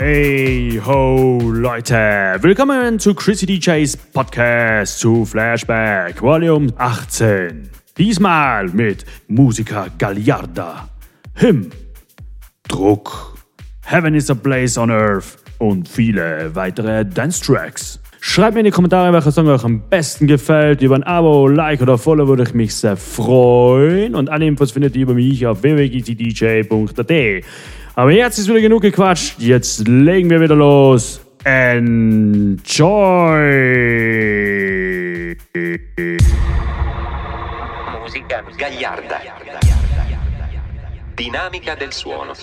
Hey ho Leute, willkommen zu Chrissy DJs Podcast zu Flashback Volume 18. Diesmal mit Musiker Galliarda, Him, Druck, Heaven is a Place on Earth und viele weitere Dance Tracks. Schreibt mir in die Kommentare, welcher Song euch am besten gefällt. Über ein Abo, Like oder Follow würde ich mich sehr freuen. Und alle Infos findet ihr über mich auf www.gtdj.at. Aber jetzt ist wieder genug gequatscht. Jetzt legen wir wieder los. Enjoy! Musica gagliarda. Dinamica del suono.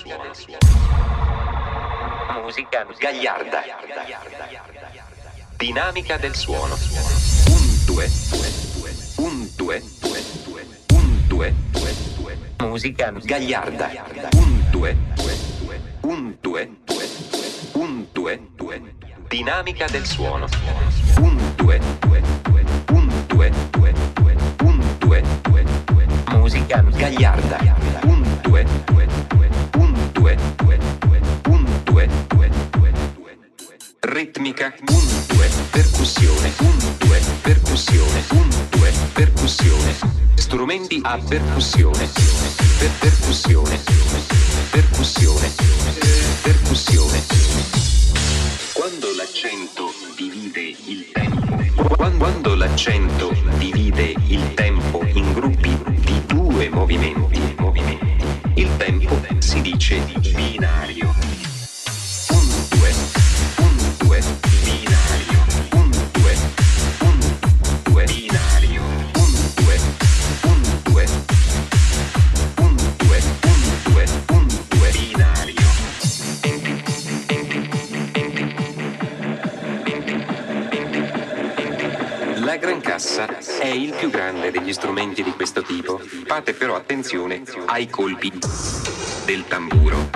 Musica gagliarda. Dinamica del suono. Un, due, due, due. Un, due, due, due. Un, due, due, due. Musica gagliarda. Un, due, due, due. Un, due, due, due. Un, due, due. Dinamica del suono. Un, due, due, due. Un, due, due, due. Un, due, due, due. Musica gagliarda. Un, due, due, due. Un, due, due, due. Un, due, due, due. Ritmica. Un, due. Percussione. Un, due. Percussione. Un, due. Percussione. Strumenti a percussione. Per. Percussione. Percussione. Quando l'accento divide il tempo in gruppi di due movimenti. Fate però attenzione ai colpi del tamburo,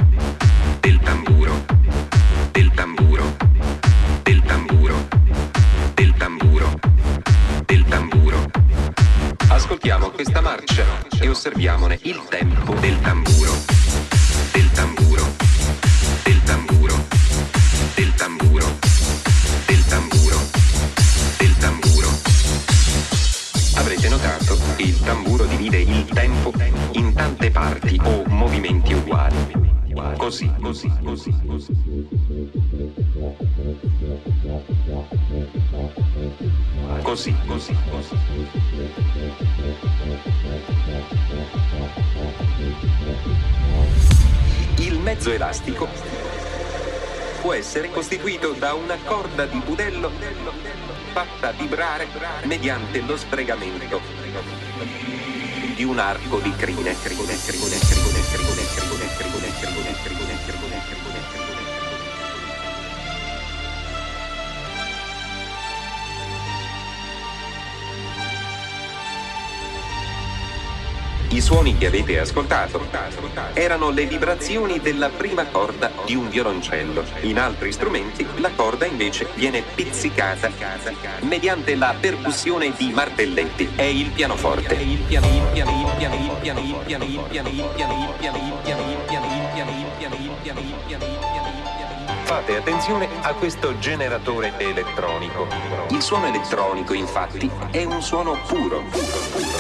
mediante lo sfregamento di un arco di crine. crine, crine, crine, crine, crine, crine, crine, crine, crine, crine, I suoni che avete ascoltato erano le vibrazioni della prima corda di un violoncello. In altri strumenti la corda invece viene pizzicata mediante la percussione di martelletti e il pianoforte. Fate attenzione a questo generatore elettronico. Il suono elettronico, infatti, è un suono puro. puro, puro.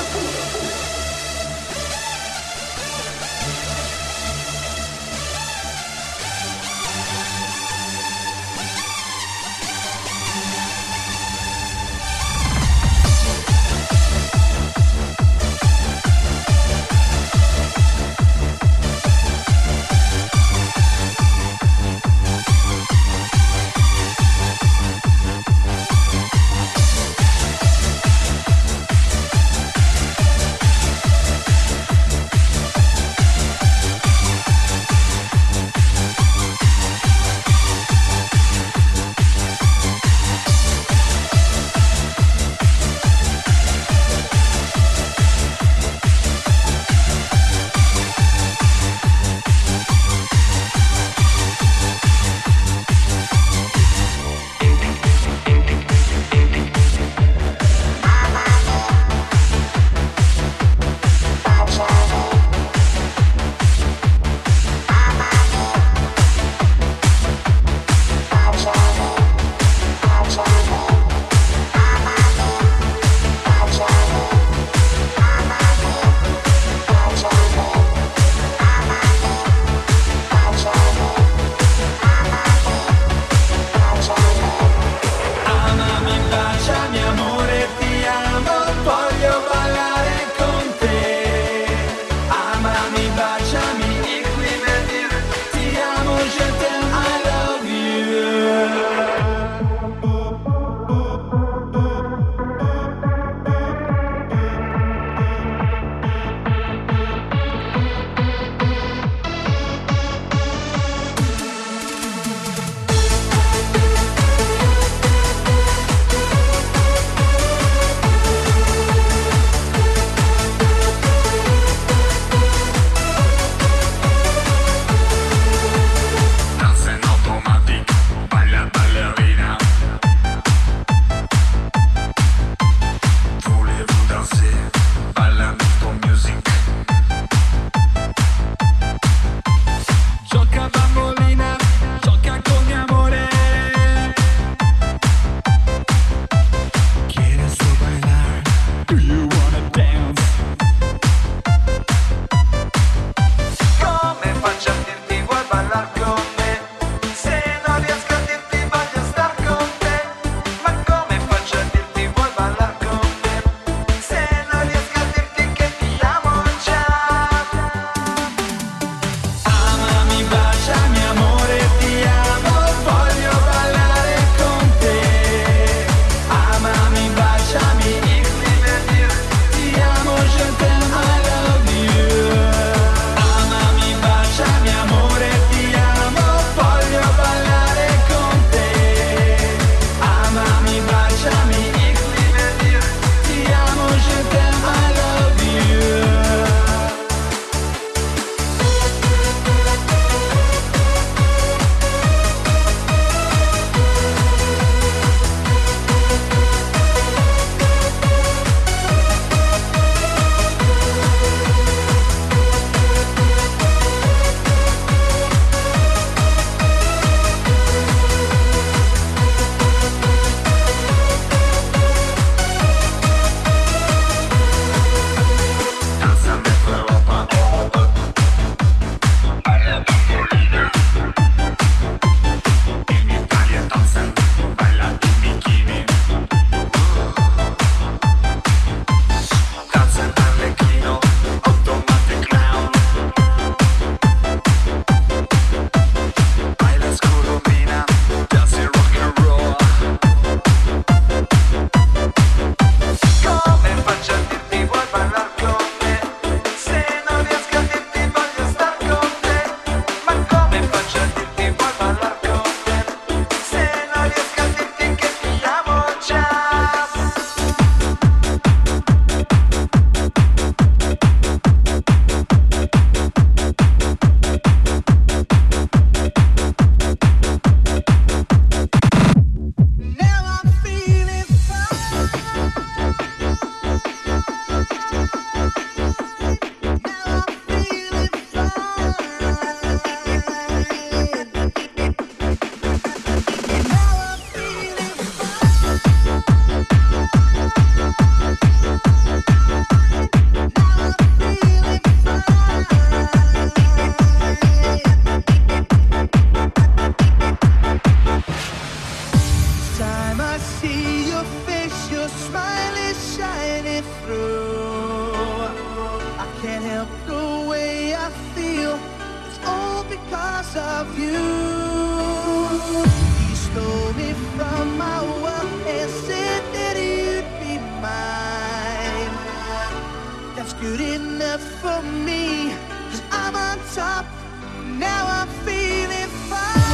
Through. I can't help the way I feel. It's all because of you. You stole me from my world and said that you'd be mine. That's good enough for me. Cause I'm on top. Now I'm feeling fine.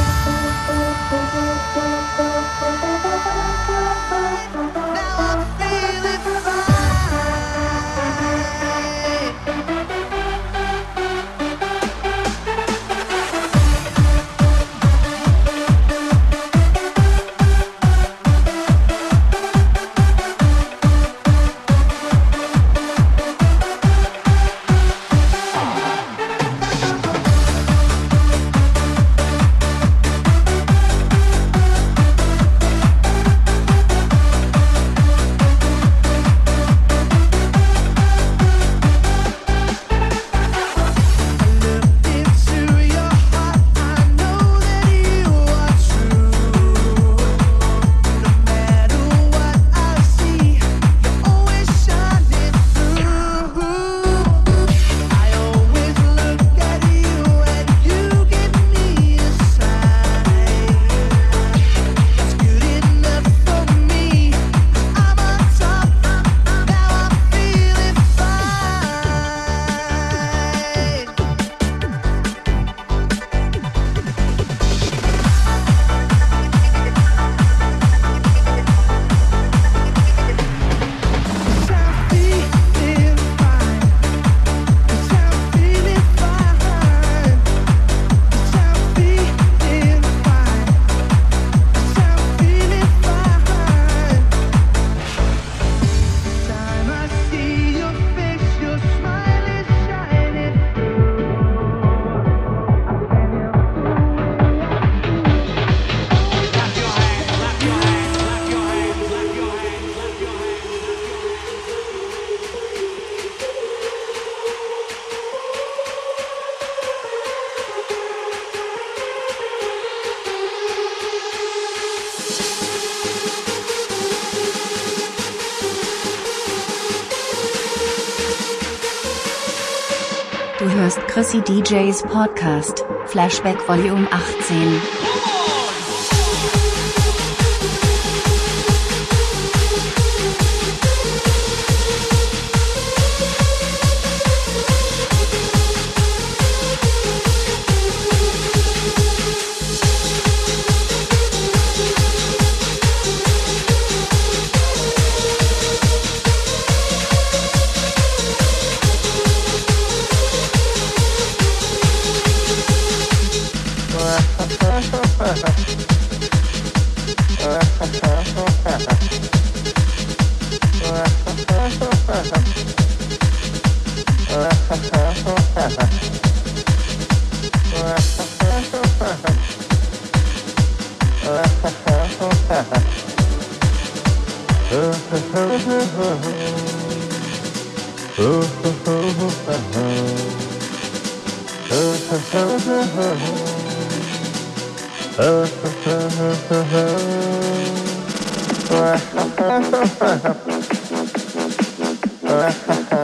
DJs Podcast, Flashback Volume 18.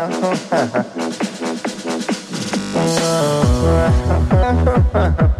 Ha ha ha.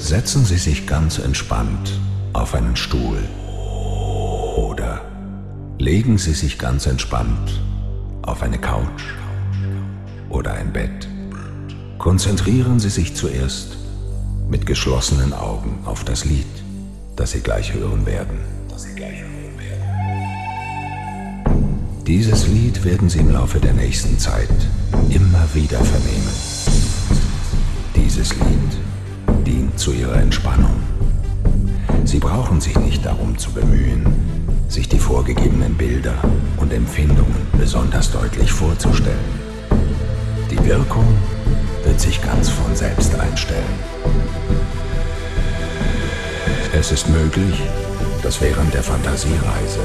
Setzen Sie sich ganz entspannt auf einen Stuhl oder legen Sie sich ganz entspannt auf eine Couch oder ein Bett. Konzentrieren Sie sich zuerst mit geschlossenen Augen auf das Lied, das Sie gleich hören werden. Das Sie gleich hören. Dieses Lied werden Sie im Laufe der nächsten Zeit immer wieder vernehmen. Dieses Lied dient zu Ihrer Entspannung. Sie brauchen sich nicht darum zu bemühen, sich die vorgegebenen Bilder und Empfindungen besonders deutlich vorzustellen. Die Wirkung wird sich ganz von selbst einstellen. Es ist möglich, dass während der Fantasiereise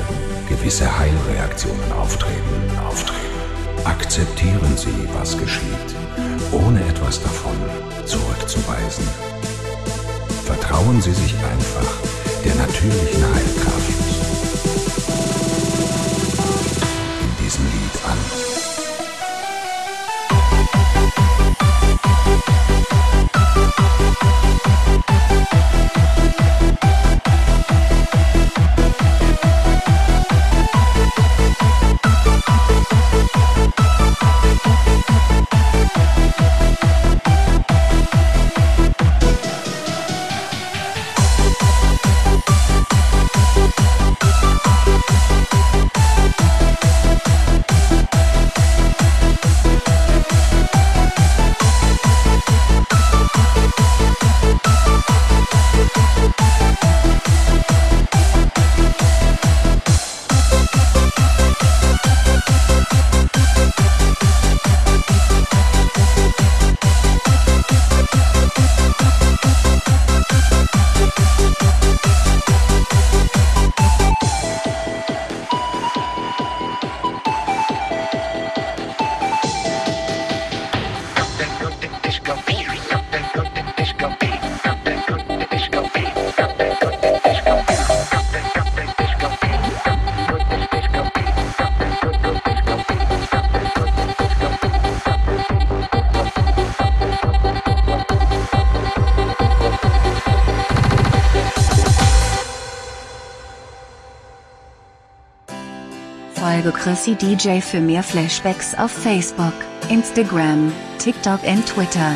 gewisse Heilreaktionen auftreten, auftreten. Akzeptieren Sie, was geschieht, ohne etwas davon zurückzuweisen. Vertrauen Sie sich einfach der natürlichen Heilkraft Chrissy DJ für mehr Flashbacks auf Facebook, Instagram, TikTok und Twitter.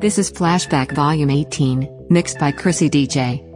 This is Flashback Volume 18, mixed by Chrissy DJ.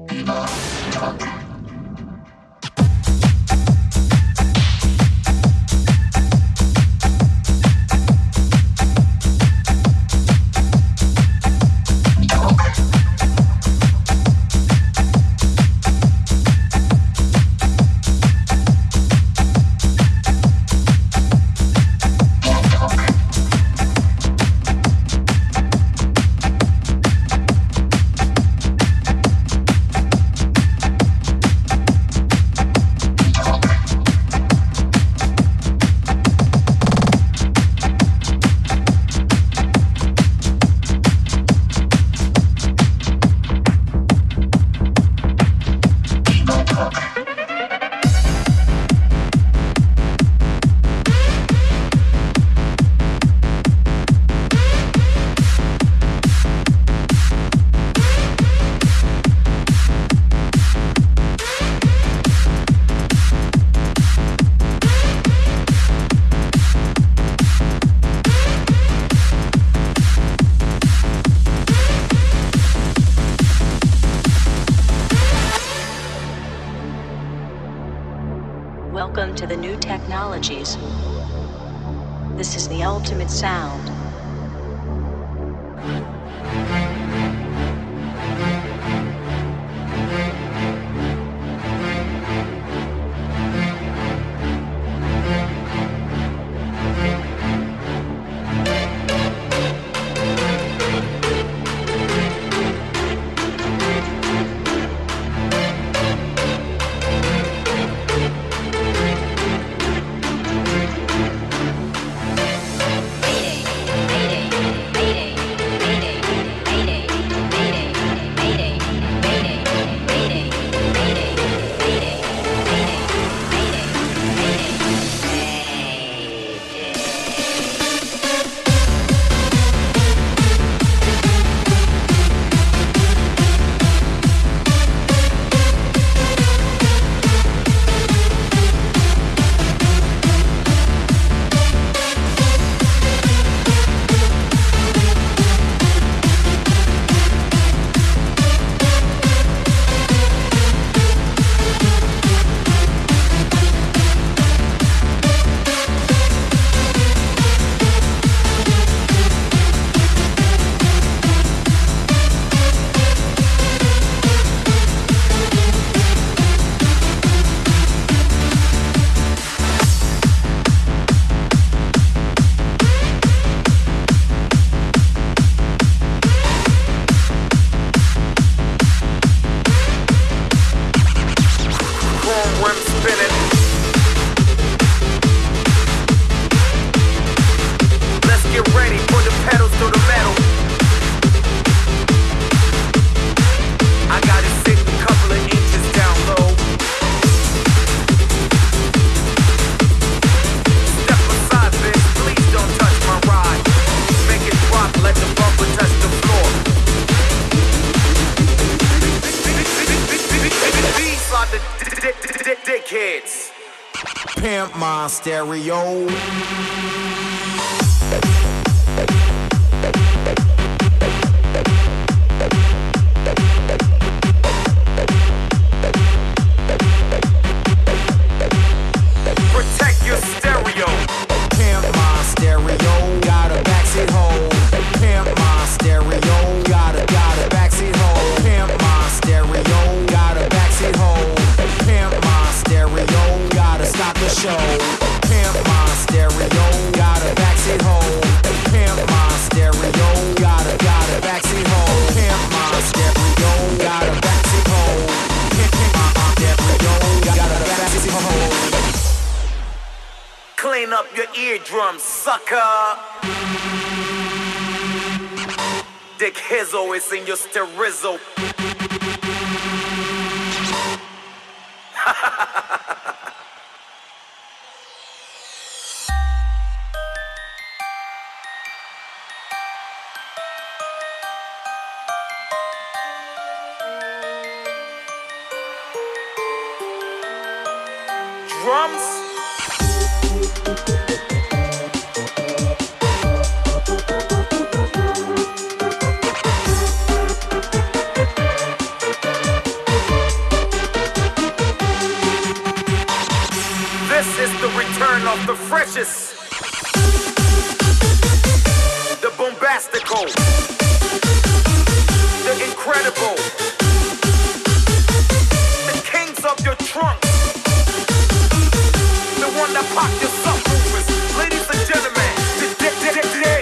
Technologies. This is the ultimate sound. stereo. drums. This is the return of the freshest, the bombastical, the incredible, the kings of your trunk one that your Ladies and gentlemen,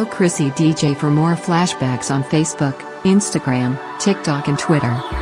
Follow Chrissy DJ for more flashbacks on Facebook, Instagram, TikTok, and Twitter.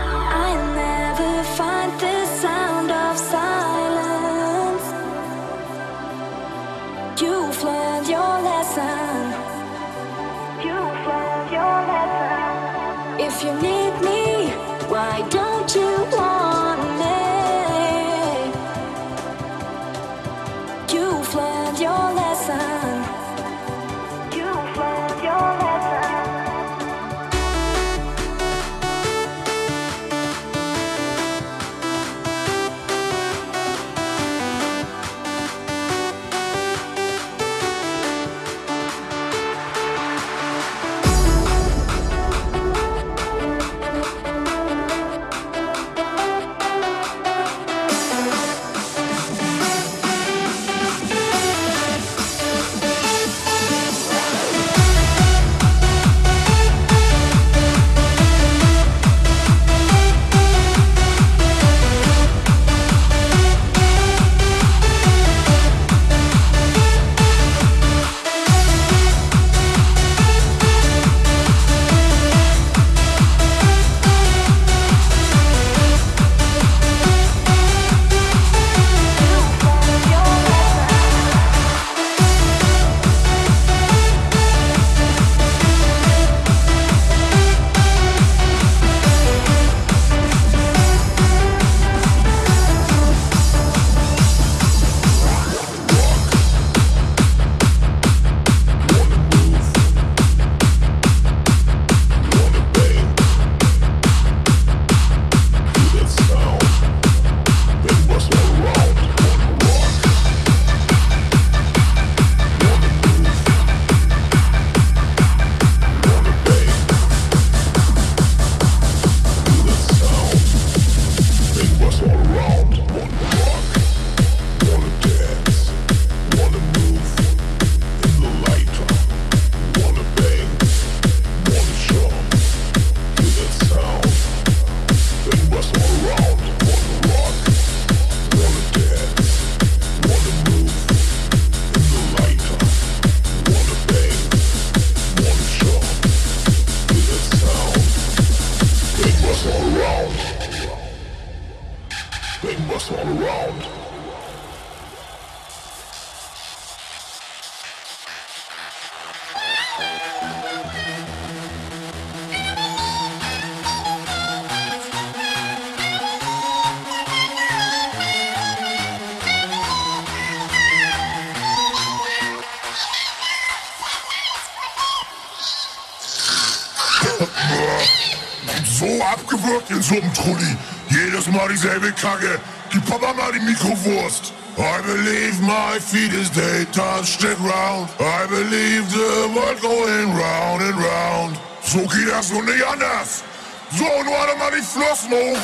Abgewürgt in so einem Trulli. Jedes Mal dieselbe Kacke. Gib Papa mal die Mikrowurst. I believe my feet they touch the ground. I believe the world going round and round. So geht das und nicht anders. So, nun alle mal die Flossen hoch.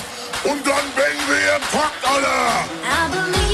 Und dann bängen wir im Takt, Alter.